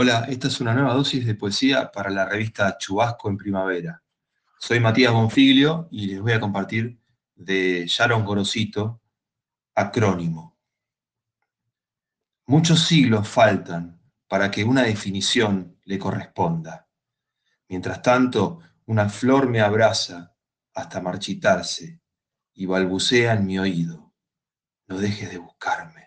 Hola, esta es una nueva dosis de poesía para la revista Chubasco en Primavera. Soy Matías Bonfiglio y les voy a compartir de Sharon Gorosito, Acrónimo. Muchos siglos faltan para que una definición le corresponda. Mientras tanto, una flor me abraza hasta marchitarse y balbucea en mi oído. No dejes de buscarme.